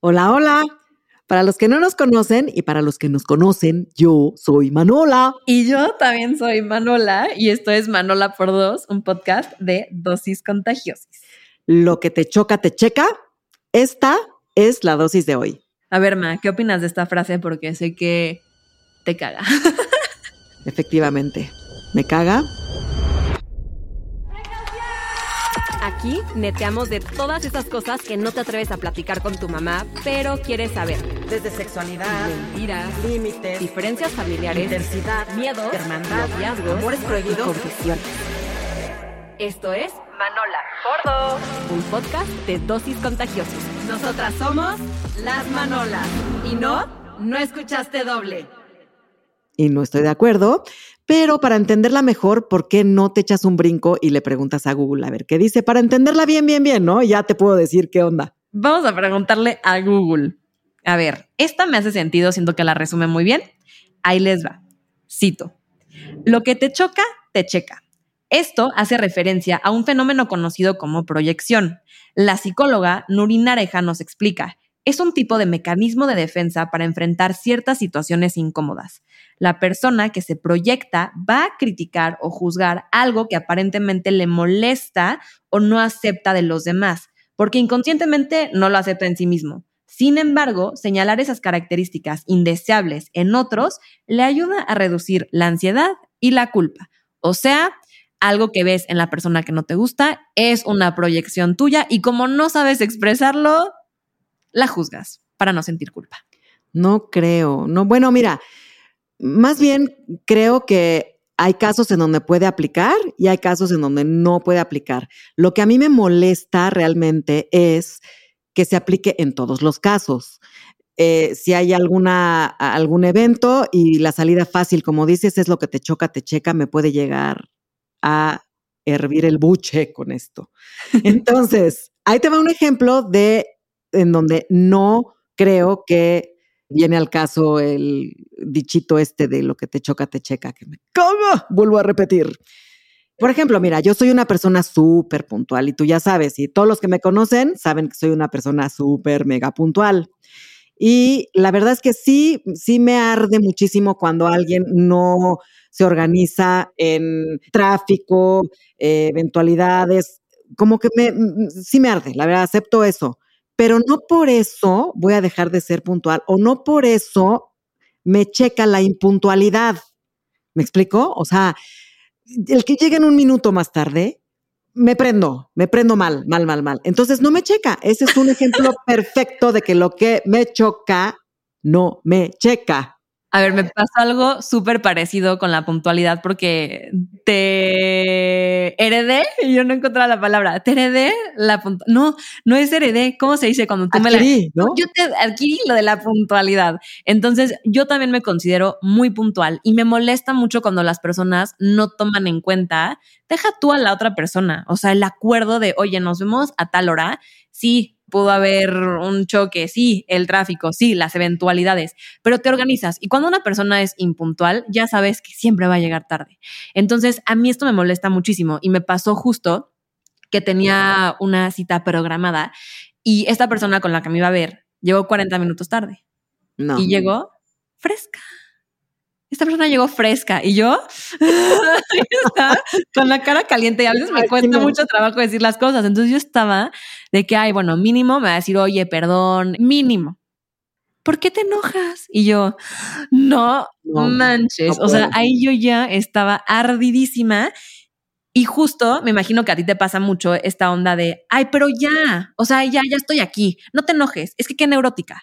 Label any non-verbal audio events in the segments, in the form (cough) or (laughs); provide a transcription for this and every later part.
Hola, hola. Para los que no nos conocen y para los que nos conocen, yo soy Manola. Y yo también soy Manola y esto es Manola por dos, un podcast de dosis contagiosis. Lo que te choca, te checa. Esta es la dosis de hoy. A ver, Ma, ¿qué opinas de esta frase? Porque sé que te caga. (laughs) Efectivamente, me caga. Aquí neteamos de todas esas cosas que no te atreves a platicar con tu mamá, pero quieres saber. Desde sexualidad, Mentiras, límites, diferencias familiares, intensidad, miedo, hermandad, noviazgos, amores prohibidos. confesiones. Esto es Manola Gordo, un podcast de dosis contagiosas. Nosotras somos las Manolas. Y no, no escuchaste doble. Y no estoy de acuerdo, pero para entenderla mejor, ¿por qué no te echas un brinco y le preguntas a Google a ver qué dice? Para entenderla bien, bien, bien, ¿no? Ya te puedo decir qué onda. Vamos a preguntarle a Google. A ver, esta me hace sentido, siento que la resume muy bien. Ahí les va. Cito. Lo que te choca, te checa. Esto hace referencia a un fenómeno conocido como proyección. La psicóloga Nurin Areja nos explica. Es un tipo de mecanismo de defensa para enfrentar ciertas situaciones incómodas. La persona que se proyecta va a criticar o juzgar algo que aparentemente le molesta o no acepta de los demás, porque inconscientemente no lo acepta en sí mismo. Sin embargo, señalar esas características indeseables en otros le ayuda a reducir la ansiedad y la culpa. O sea, algo que ves en la persona que no te gusta es una proyección tuya y como no sabes expresarlo, la juzgas para no sentir culpa. No creo. No, bueno, mira, más bien creo que hay casos en donde puede aplicar y hay casos en donde no puede aplicar. Lo que a mí me molesta realmente es que se aplique en todos los casos. Eh, si hay alguna, algún evento y la salida fácil, como dices, es lo que te choca, te checa, me puede llegar a hervir el buche con esto. (laughs) Entonces, ahí te va un ejemplo de en donde no creo que viene al caso el dichito este de lo que te choca, te checa, que me caga, vuelvo a repetir. Por ejemplo, mira, yo soy una persona súper puntual y tú ya sabes, y todos los que me conocen saben que soy una persona súper mega puntual. Y la verdad es que sí, sí me arde muchísimo cuando alguien no se organiza en tráfico, eh, eventualidades, como que me, sí me arde, la verdad, acepto eso pero no por eso voy a dejar de ser puntual o no por eso me checa la impuntualidad. ¿Me explico? O sea, el que llegue en un minuto más tarde, me prendo, me prendo mal, mal, mal, mal. Entonces no me checa. Ese es un ejemplo (laughs) perfecto de que lo que me choca no me checa. A ver, me pasó algo súper parecido con la puntualidad porque te heredé, y yo no encontraba la palabra, te heredé la puntualidad. No, no es heredé, ¿cómo se dice cuando tú adquirí, me la... ¿no? Yo te adquirí lo de la puntualidad. Entonces, yo también me considero muy puntual y me molesta mucho cuando las personas no toman en cuenta, deja tú a la otra persona, o sea, el acuerdo de, oye, nos vemos a tal hora, sí, pudo haber un choque, sí, el tráfico, sí, las eventualidades, pero te organizas. Y cuando una persona es impuntual, ya sabes que siempre va a llegar tarde. Entonces, a mí esto me molesta muchísimo y me pasó justo que tenía una cita programada y esta persona con la que me iba a ver llegó 40 minutos tarde. No. Y llegó fresca esta persona llegó fresca y yo (laughs) estaba con la cara caliente y a veces me cuesta mucho trabajo decir las cosas. Entonces yo estaba de que, ay, bueno, mínimo me va a decir, oye, perdón, mínimo. ¿Por qué te enojas? Y yo, no, no manches. No o sea, ahí yo ya estaba ardidísima y justo me imagino que a ti te pasa mucho esta onda de, ay, pero ya, o sea, ya, ya estoy aquí, no te enojes, es que qué neurótica.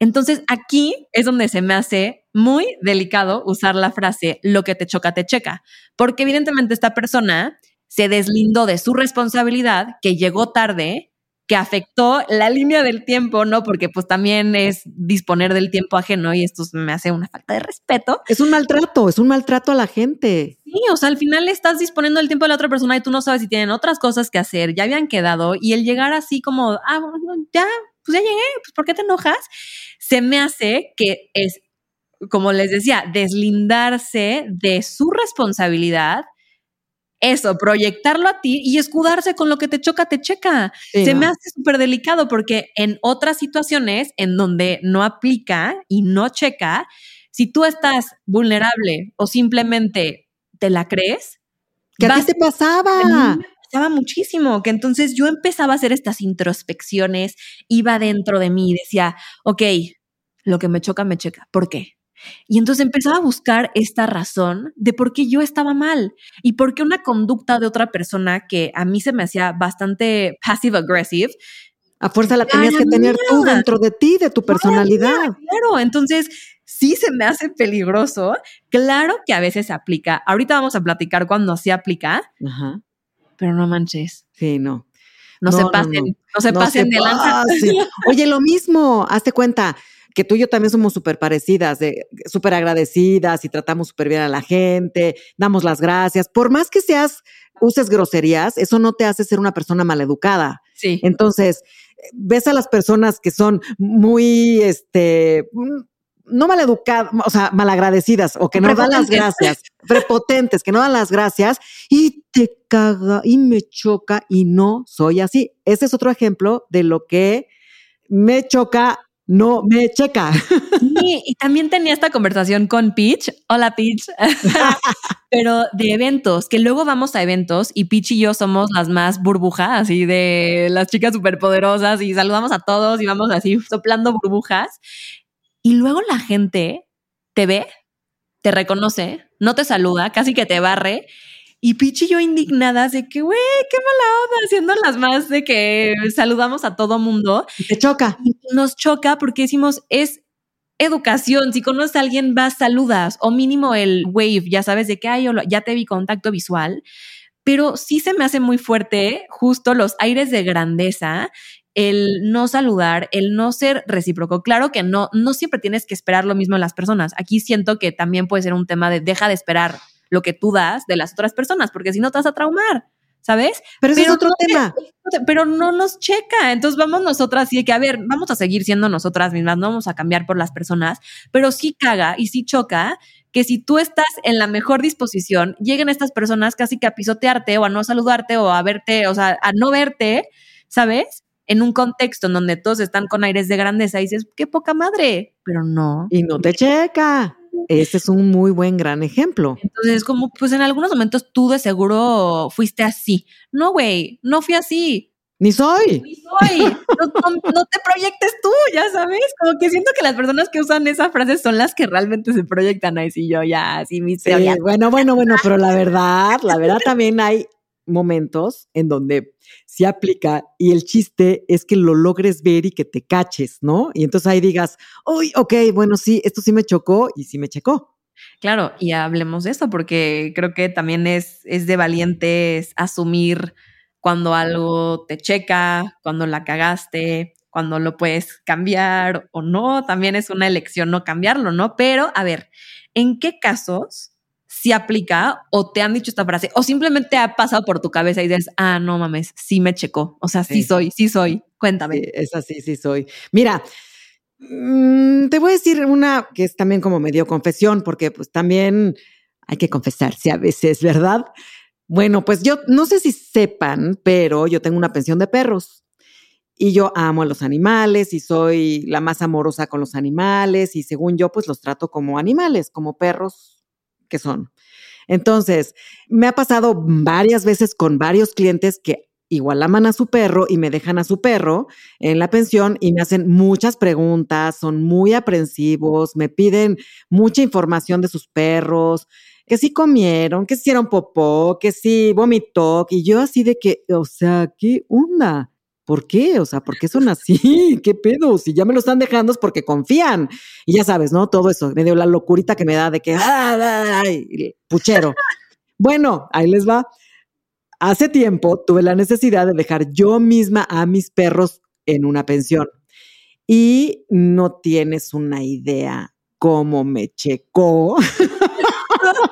Entonces aquí es donde se me hace muy delicado usar la frase lo que te choca, te checa, porque evidentemente esta persona se deslindó de su responsabilidad, que llegó tarde, que afectó la línea del tiempo, ¿no? Porque pues también es disponer del tiempo ajeno y esto me hace una falta de respeto. Es un maltrato, es un maltrato a la gente. Sí, o sea, al final estás disponiendo del tiempo de la otra persona y tú no sabes si tienen otras cosas que hacer, ya habían quedado y el llegar así como, ah, ya, pues ya llegué, pues ¿por qué te enojas? Se me hace que es, como les decía, deslindarse de su responsabilidad eso, proyectarlo a ti y escudarse con lo que te choca, te checa. Se me hace súper delicado porque en otras situaciones en donde no aplica y no checa, si tú estás vulnerable o simplemente te la crees, ¿qué a te pasaba? Muchísimo, que entonces yo empezaba a hacer estas introspecciones, iba dentro de mí y decía, ok, lo que me choca, me checa. ¿Por qué? Y entonces empezaba a buscar esta razón de por qué yo estaba mal y por qué una conducta de otra persona que a mí se me hacía bastante passive aggressive. A fuerza la tenías que tener tú dentro de ti, de tu personalidad. Claro, entonces sí se me hace peligroso. Claro que a veces se aplica. Ahorita vamos a platicar cuando se aplica, pero no manches. Sí, no. No, se pasen, no, se pasen de lanza. Oye, lo mismo, hazte cuenta que tú y yo también somos súper parecidas, súper agradecidas y tratamos súper bien a la gente, damos las gracias. Por más que seas, uses groserías, eso no te hace ser una persona maleducada. Sí. Entonces, ves a las personas que son muy, este, mm, no maleducadas, o sea, malagradecidas o que no dan las gracias, (laughs) prepotentes, que no dan las gracias y te caga y me choca y no soy así. Ese es otro ejemplo de lo que me choca no me checa. (laughs) Sí, y también tenía esta conversación con Peach. Hola, Peach. (laughs) Pero de eventos, que luego vamos a eventos y Peach y yo somos las más burbujas, así de las chicas superpoderosas y saludamos a todos y vamos así soplando burbujas. Y luego la gente te ve, te reconoce, no te saluda, casi que te barre y Pichi y yo indignadas de que, güey, qué mala onda, haciendo las más de que saludamos a todo mundo. te choca. nos choca porque decimos, es educación. Si conoces a alguien, vas, saludas. O mínimo el wave, ya sabes de qué hay, ya te vi contacto visual. Pero sí se me hace muy fuerte justo los aires de grandeza el no saludar, el no ser recíproco. Claro que no, no siempre tienes que esperar lo mismo en las personas. Aquí siento que también puede ser un tema de deja de esperar lo que tú das de las otras personas, porque si no te vas a traumar. ¿sabes? Pero ese es otro tema. pero no nos checa. Entonces vamos nosotras y de que, a ver, vamos a seguir siendo nosotras mismas, no vamos a cambiar por las personas, pero sí caga y sí choca que si tú estás en la mejor disposición, lleguen estas personas casi que a pisotearte o a no saludarte o a verte, o sea, a no verte, ¿sabes? En un contexto en donde todos están con aires de grandeza dices, qué poca madre, pero no. Y no te checa. Ese es un muy buen gran ejemplo. Entonces, como, pues en algunos momentos tú de seguro fuiste así. No, güey, no fui así. Ni soy. Ni soy. (laughs) No, te proyectes tú, ya sabes. Como que siento que las personas que usan esa frase son las que realmente se proyectan ahí. Si yo ya, así mi sí, Bueno, bueno, bueno, pero la verdad, la verdad también hay momentos en donde se aplica y el chiste es que lo logres ver y que te caches, ¿no? Y entonces ahí digas, uy, ok, bueno, sí, esto sí me chocó y sí me checó. Claro, y hablemos de eso porque creo que también es, es de valientes asumir cuando algo te checa, cuando la cagaste, cuando lo puedes cambiar o no, también es una elección no cambiarlo, ¿no? Pero, a ver, ¿en qué casos si aplica o te han dicho esta frase o simplemente ha pasado por tu cabeza y dices, ah, no mames, sí me checó. O sea, sí, soy, sí soy. Cuéntame. es así, sí soy. Mira, mm, te voy a decir una que es también como medio confesión, porque pues también hay que confesarse a veces, ¿verdad? Bueno, pues yo no sé si sepan, pero yo tengo una pensión de perros y yo amo a los animales y soy la más amorosa con los animales y según yo pues los trato como animales, como perros que son. Entonces, me ha pasado varias veces con varios clientes que igual aman a su perro y me dejan a su perro en la pensión y me hacen muchas preguntas, son muy aprensivos, me piden mucha información de sus perros, que si comieron, que si hicieron popó, que si vomitó, y yo así de que, o sea, ¿qué onda? ¿Por qué? O sea, ¿por qué son así? (laughs) ¿Qué pedo? Si ya me lo están dejando es porque confían. Y ya sabes, ¿no? Todo eso, medio la locurita que me da de que, ¡ay! Puchero. (laughs) Bueno, ahí les va. Hace tiempo tuve la necesidad de dejar yo misma a mis perros en una pensión. Y no tienes una idea cómo me checó. (laughs)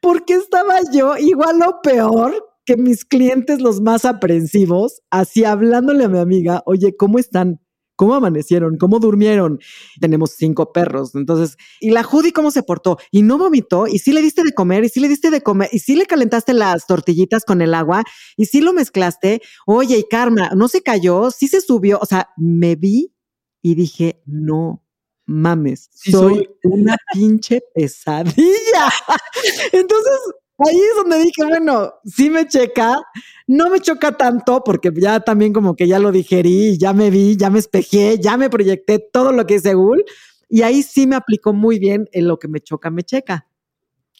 porque estaba yo igual o peor que mis clientes, los más aprensivos, así hablándole a mi amiga, oye, ¿cómo están? ¿Cómo amanecieron? ¿Cómo durmieron? Tenemos cinco perros. Entonces, ¿y la Judy cómo se portó? Y no vomitó, y sí le diste de comer, y sí le diste de comer, y sí le calentaste las tortillitas con el agua, y sí lo mezclaste. Oye, y Karma, no se cayó, sí se subió. O sea, me vi y dije, no mames, soy una pinche pesadilla. (laughs) Entonces, ahí es donde dije, bueno, sí me checa, no me choca tanto porque ya también como que ya lo digerí, ya me vi, ya me espejé, ya me proyecté todo lo que dice Google y ahí sí me aplicó muy bien en lo que me choca, me checa.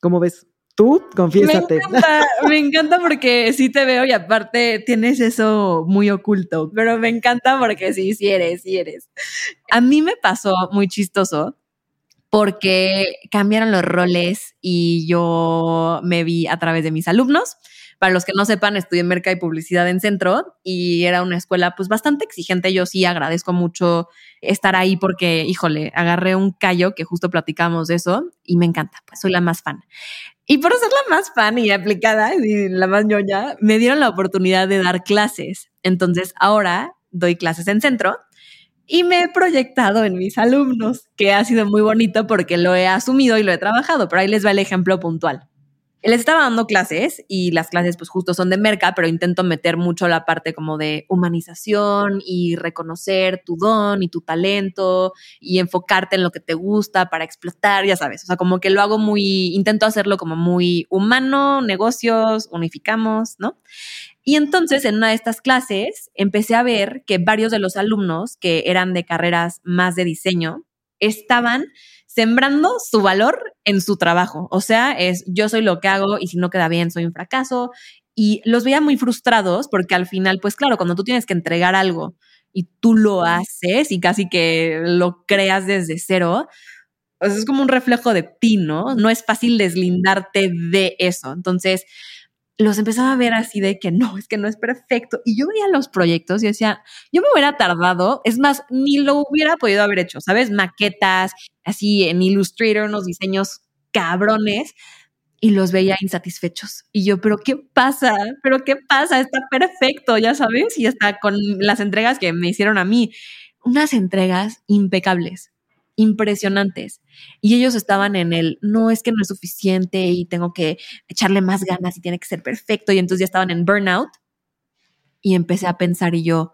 ¿Cómo ves? Tú, confiésate. Me encanta, me encanta porque sí te veo y aparte tienes eso muy oculto, pero me encanta porque sí, sí eres, sí eres. A mí me pasó muy chistoso porque cambiaron los roles y yo me vi a través de mis alumnos. Para los que no sepan, estudié Merca y Publicidad en Centro y era una escuela pues bastante exigente. Yo sí agradezco mucho estar ahí porque, híjole, agarré un callo que justo platicamos de eso y me encanta, pues soy la más fan. Y por ser la más fan y aplicada y la más ñoña, me dieron la oportunidad de dar clases. Entonces ahora doy clases en Centro y me he proyectado en mis alumnos, que ha sido muy bonito porque lo he asumido y lo he trabajado, pero ahí les va el ejemplo puntual. Les estaba dando clases y las clases pues justo son de merca, pero intento meter mucho la parte como de humanización y reconocer tu don y tu talento y enfocarte en lo que te gusta para explotar, ya sabes, o sea, como que lo hago muy, intento hacerlo como muy humano, negocios, unificamos, ¿no? Y entonces en una de estas clases empecé a ver que varios de los alumnos que eran de carreras más de diseño estaban sembrando su valor en su trabajo. O sea, es yo soy lo que hago y si no queda bien soy un fracaso. Y los veía muy frustrados porque al final, pues claro, cuando tú tienes que entregar algo y tú lo haces y casi que lo creas desde cero, pues es como un reflejo de ti, ¿no? No es fácil deslindarte de eso. Entonces, los empezaba a ver así de que no, es que no es perfecto. Y yo veía los proyectos y decía, yo me hubiera tardado, es más, ni lo hubiera podido haber hecho, ¿sabes? Maquetas, así en Illustrator, unos diseños cabrones, y los veía insatisfechos. Y yo, pero ¿qué pasa? ¿Pero qué pasa? Está perfecto, ya sabes, y hasta con las entregas que me hicieron a mí, unas entregas impecables impresionantes. Y ellos estaban en el, no es que no es suficiente y tengo que echarle más ganas y tiene que ser perfecto. Y entonces ya estaban en burnout. Y empecé a pensar y yo,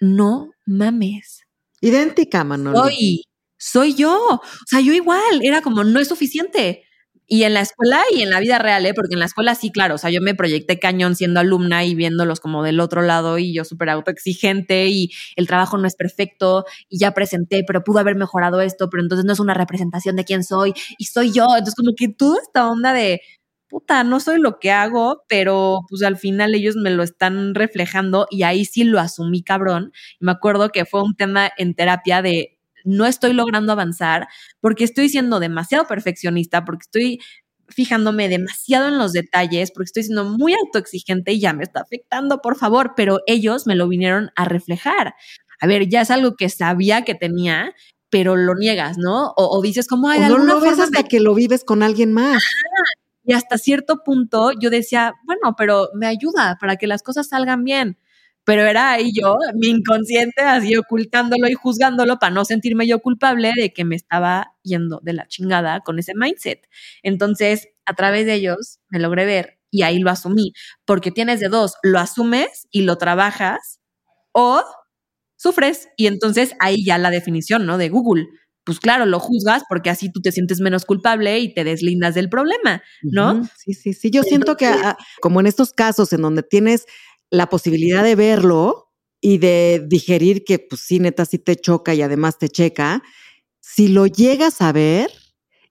no mames. Idéntica, Manolo. Soy, soy yo. O sea, yo igual, era como, no es suficiente. Y en la escuela y en la vida real, ¿eh? porque en la escuela sí, claro, o sea, yo me proyecté cañón siendo alumna y viéndolos como del otro lado y yo súper autoexigente y el trabajo no es perfecto y ya presenté, pero pudo haber mejorado esto, pero entonces no es una representación de quién soy y soy yo. Entonces como que toda esta onda de, puta, no soy lo que hago, pero pues al final ellos me lo están reflejando y ahí sí lo asumí cabrón. Y me acuerdo que fue un tema en terapia de no estoy logrando avanzar porque estoy siendo demasiado perfeccionista, porque estoy fijándome demasiado en los detalles, porque estoy siendo muy autoexigente y ya me está afectando, por favor, pero ellos me lo vinieron a reflejar. A ver, ya es algo que sabía que tenía, pero lo niegas, ¿no? O, dices, ¿cómo hay o no lo ves hasta que lo vives con alguien más. Y hasta cierto punto yo decía, bueno, pero me ayuda para que las cosas salgan bien pero era ahí yo, mi inconsciente, así ocultándolo y juzgándolo para no sentirme yo culpable de que me estaba yendo de la chingada con ese mindset. Entonces, a través de ellos me logré ver y ahí lo asumí, porque tienes de dos, lo asumes y lo trabajas o sufres y entonces ahí ya la definición, ¿no? De Google. Pues claro, lo juzgas porque así tú te sientes menos culpable y te deslindas del problema, ¿no? Sí, sí, sí. Yo siento que ah, como en estos casos en donde tienes la posibilidad de verlo y de digerir que, pues sí, neta, sí te choca y además te checa, si lo llegas a ver,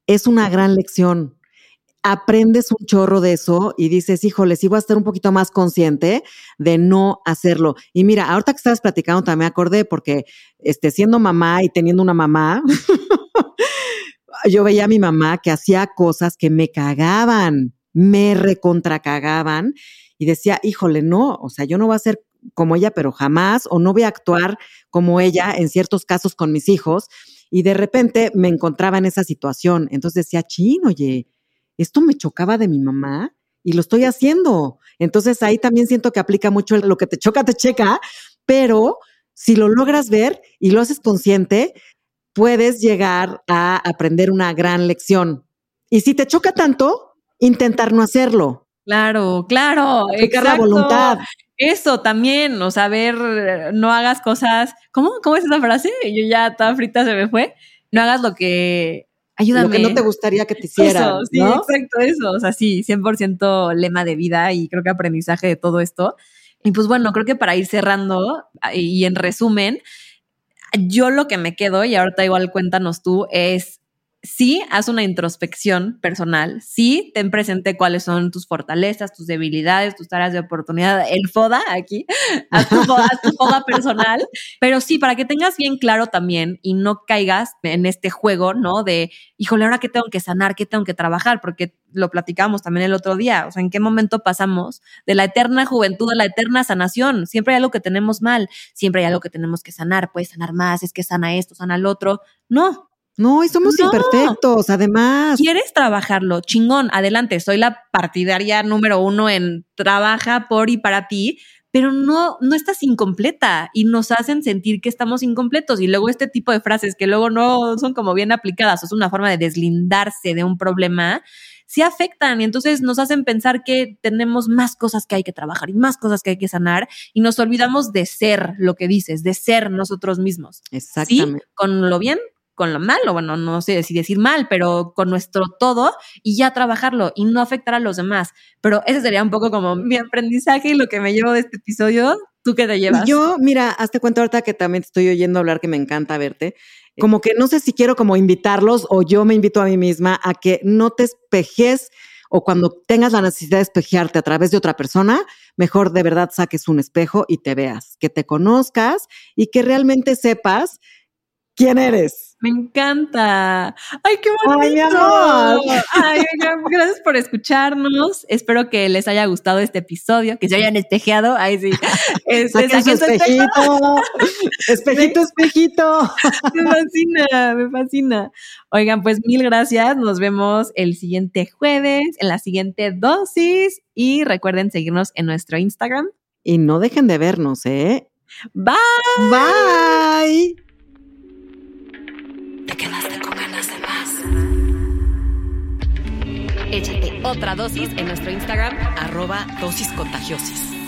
es una gran lección. Aprendes un chorro de eso y dices, híjole, sí voy a estar un poquito más consciente de no hacerlo. Y mira, ahorita que estabas platicando también acordé porque este, siendo mamá y teniendo una mamá, (laughs) yo veía a mi mamá que hacía cosas que me cagaban, me recontracagaban y decía, híjole, no, o sea, yo no voy a ser como ella, pero jamás, o no voy a actuar como ella en ciertos casos con mis hijos. Y de repente me encontraba en esa situación. Entonces decía, chin, oye, esto me chocaba de mi mamá y lo estoy haciendo. Entonces ahí también siento que aplica mucho lo que te choca, te checa, pero si lo logras ver y lo haces consciente, puedes llegar a aprender una gran lección. Y si te choca tanto, intentar no hacerlo. Claro, claro. La voluntad. Eso también, o sea, ver, no hagas cosas. ¿Cómo? ¿Cómo es esa frase? Yo ya toda frita se me fue. No hagas lo que. Ayúdame. Lo que no te gustaría que te hicieran. Eso, sí, exacto, eso. O sea, sí, 100% lema de vida y creo que aprendizaje de todo esto. Y pues bueno, creo que para ir cerrando y en resumen, yo lo que me quedo, y ahorita igual cuéntanos tú, es sí, haz una introspección personal, sí, ten presente cuáles son tus fortalezas, tus debilidades, tus áreas de oportunidad, el FODA aquí, (laughs) haz tu, FODA, (laughs) personal, pero sí, para que tengas bien claro también y no caigas en este juego, ¿no? De, híjole, ahora qué tengo que sanar, qué tengo que trabajar, porque lo platicamos también el otro día, o sea, en qué momento pasamos de la eterna juventud a la eterna sanación. Siempre hay algo que tenemos mal, siempre hay algo que tenemos que sanar, puedes sanar más, es que sana esto, sana el otro. No, no, y somos imperfectos, además. ¿Quieres trabajarlo? Chingón, adelante. Soy la partidaria número uno en trabaja por y para ti, pero no, no estás incompleta y nos hacen sentir que estamos incompletos. Y luego este tipo de frases que luego no son como bien aplicadas, es una forma de deslindarse de un problema, sí afectan y entonces nos hacen pensar que tenemos más cosas que hay que trabajar y más cosas que hay que sanar y nos olvidamos de ser lo que dices, de ser nosotros mismos. Exactamente. Con lo bien con lo malo, bueno, no sé si decir mal, pero con nuestro todo y ya trabajarlo y no afectar a los demás. Pero ese sería un poco como mi aprendizaje y lo que me llevo de este episodio. ¿Tú qué te llevas? Yo, mira, hazte cuenta ahorita que también te estoy oyendo hablar que me encanta verte. Como que no sé si quiero como invitarlos o yo me invito a mí misma a que no te espejes o cuando tengas la necesidad de espejearte a través de otra persona, mejor de verdad saques un espejo y te veas, que te conozcas y que realmente sepas quién eres. Me encanta. Ay, qué bonito. Ay, gracias por escucharnos. Espero que les haya gustado este episodio, que se hayan espejeado. Ay, sí. (laughs) Este, (laughs) espejito. espejito, espejito. (laughs) Me fascina, me fascina. Oigan, pues mil gracias. Nos vemos el siguiente jueves en la siguiente dosis y recuerden seguirnos en nuestro Instagram. Y no dejen de vernos, ¿eh? Bye. Bye. Te quedaste con ganas de más. Échate otra dosis en nuestro Instagram, arroba dosis contagiosis.